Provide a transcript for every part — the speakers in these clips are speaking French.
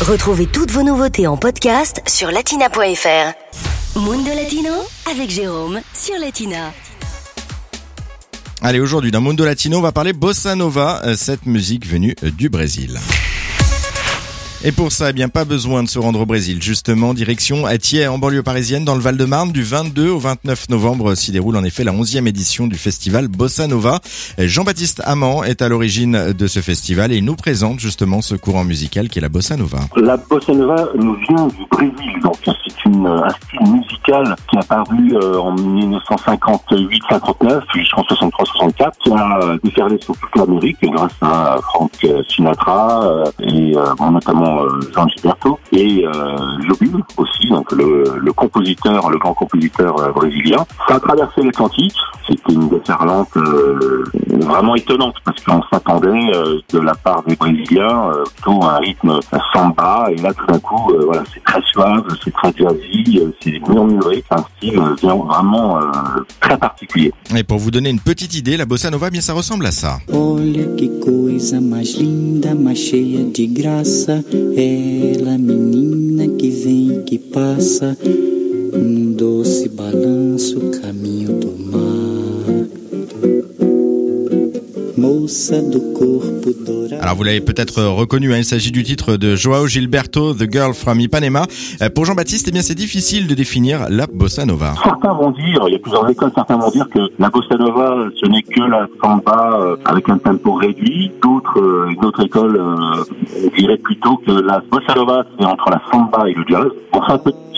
Retrouvez toutes vos nouveautés en podcast sur latina.fr. Mundo Latino avec Jérôme sur Latina. Allez, aujourd'hui dans Mundo Latino, on va parler bossa nova, euh, cette musique venue euh, du Brésil. Et pour ça, eh bien, pas besoin de se rendre au Brésil. Justement, direction Thiers, en banlieue parisienne, dans le Val-de-Marne, du 22 au 29 novembre, s'y déroule en effet la 11e édition du festival Bossa Nova. Jean-Baptiste Amand est à l'origine de ce festival et il nous présente justement ce courant musical qui est la Bossa Nova. La Bossa Nova nous vient du Brésil, donc c'est une, un style musical qui a paru euh, en 1958-59 jusqu'en 63-64, qui a déferlé sur toute l'Amérique grâce à Frank Sinatra euh, et euh, notamment Jean Gilberto et euh, Jobim aussi, donc le, le, compositeur, le grand compositeur euh, brésilien. Ça a traversé l'Atlantique. C'était une déferlante euh, vraiment étonnante parce qu'on s'attendait euh, de la part des Brésiliens euh, plutôt à un rythme samba et là tout d'un coup, euh, voilà, c'est très suave, c'est très jazzy, c'est murmuré, c'est un style vraiment très particulier. Et pour vous donner une petite idée, la bossa nova, bien ça ressemble à ça. Olha que coisa mais linda, mais cheia de graça. Ela, menina que vem e que passa, num doce balanço, caminho do mar. Alors vous l'avez peut-être reconnu, hein, il s'agit du titre de Joao Gilberto, The Girl from Ipanema. Euh, Pour Jean-Baptiste, eh bien c'est difficile de définir la bossa nova. Certains vont dire, il y a plusieurs écoles, certains vont dire que la bossa nova, ce n'est que la samba euh, avec un tempo réduit. D'autres, euh, une autre école euh, dirait plutôt que la bossa nova, c'est entre la samba et le jazz.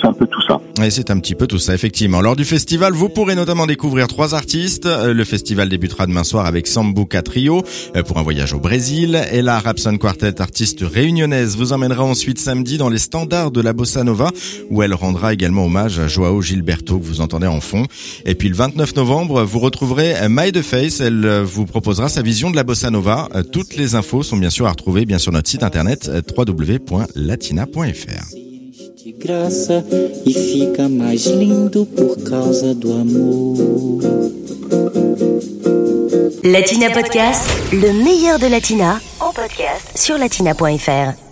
C'est un peu, tout ça. Et c'est un petit peu tout ça, effectivement. Lors du festival, vous pourrez notamment découvrir trois artistes. Euh, Le festival débutera demain soir avec Sambuca Trio euh, pour un voyage au Brésil. Et la Rapson Quartet, artiste réunionnaise, vous emmènera ensuite samedi dans les standards de la Bossa Nova où elle rendra également hommage à Joao Gilberto que vous entendez en fond. Et puis le 29 novembre, vous retrouverez My The Face. Elle euh, vous proposera sa vision de la Bossa Nova. Euh, Toutes les infos sont bien sûr à retrouver bien sur notre site internet euh, www.latina.fr. de graça e fica mais lindo por causa do amor. Latina Podcast, le meilleur de Latina en podcast sur latina.fr.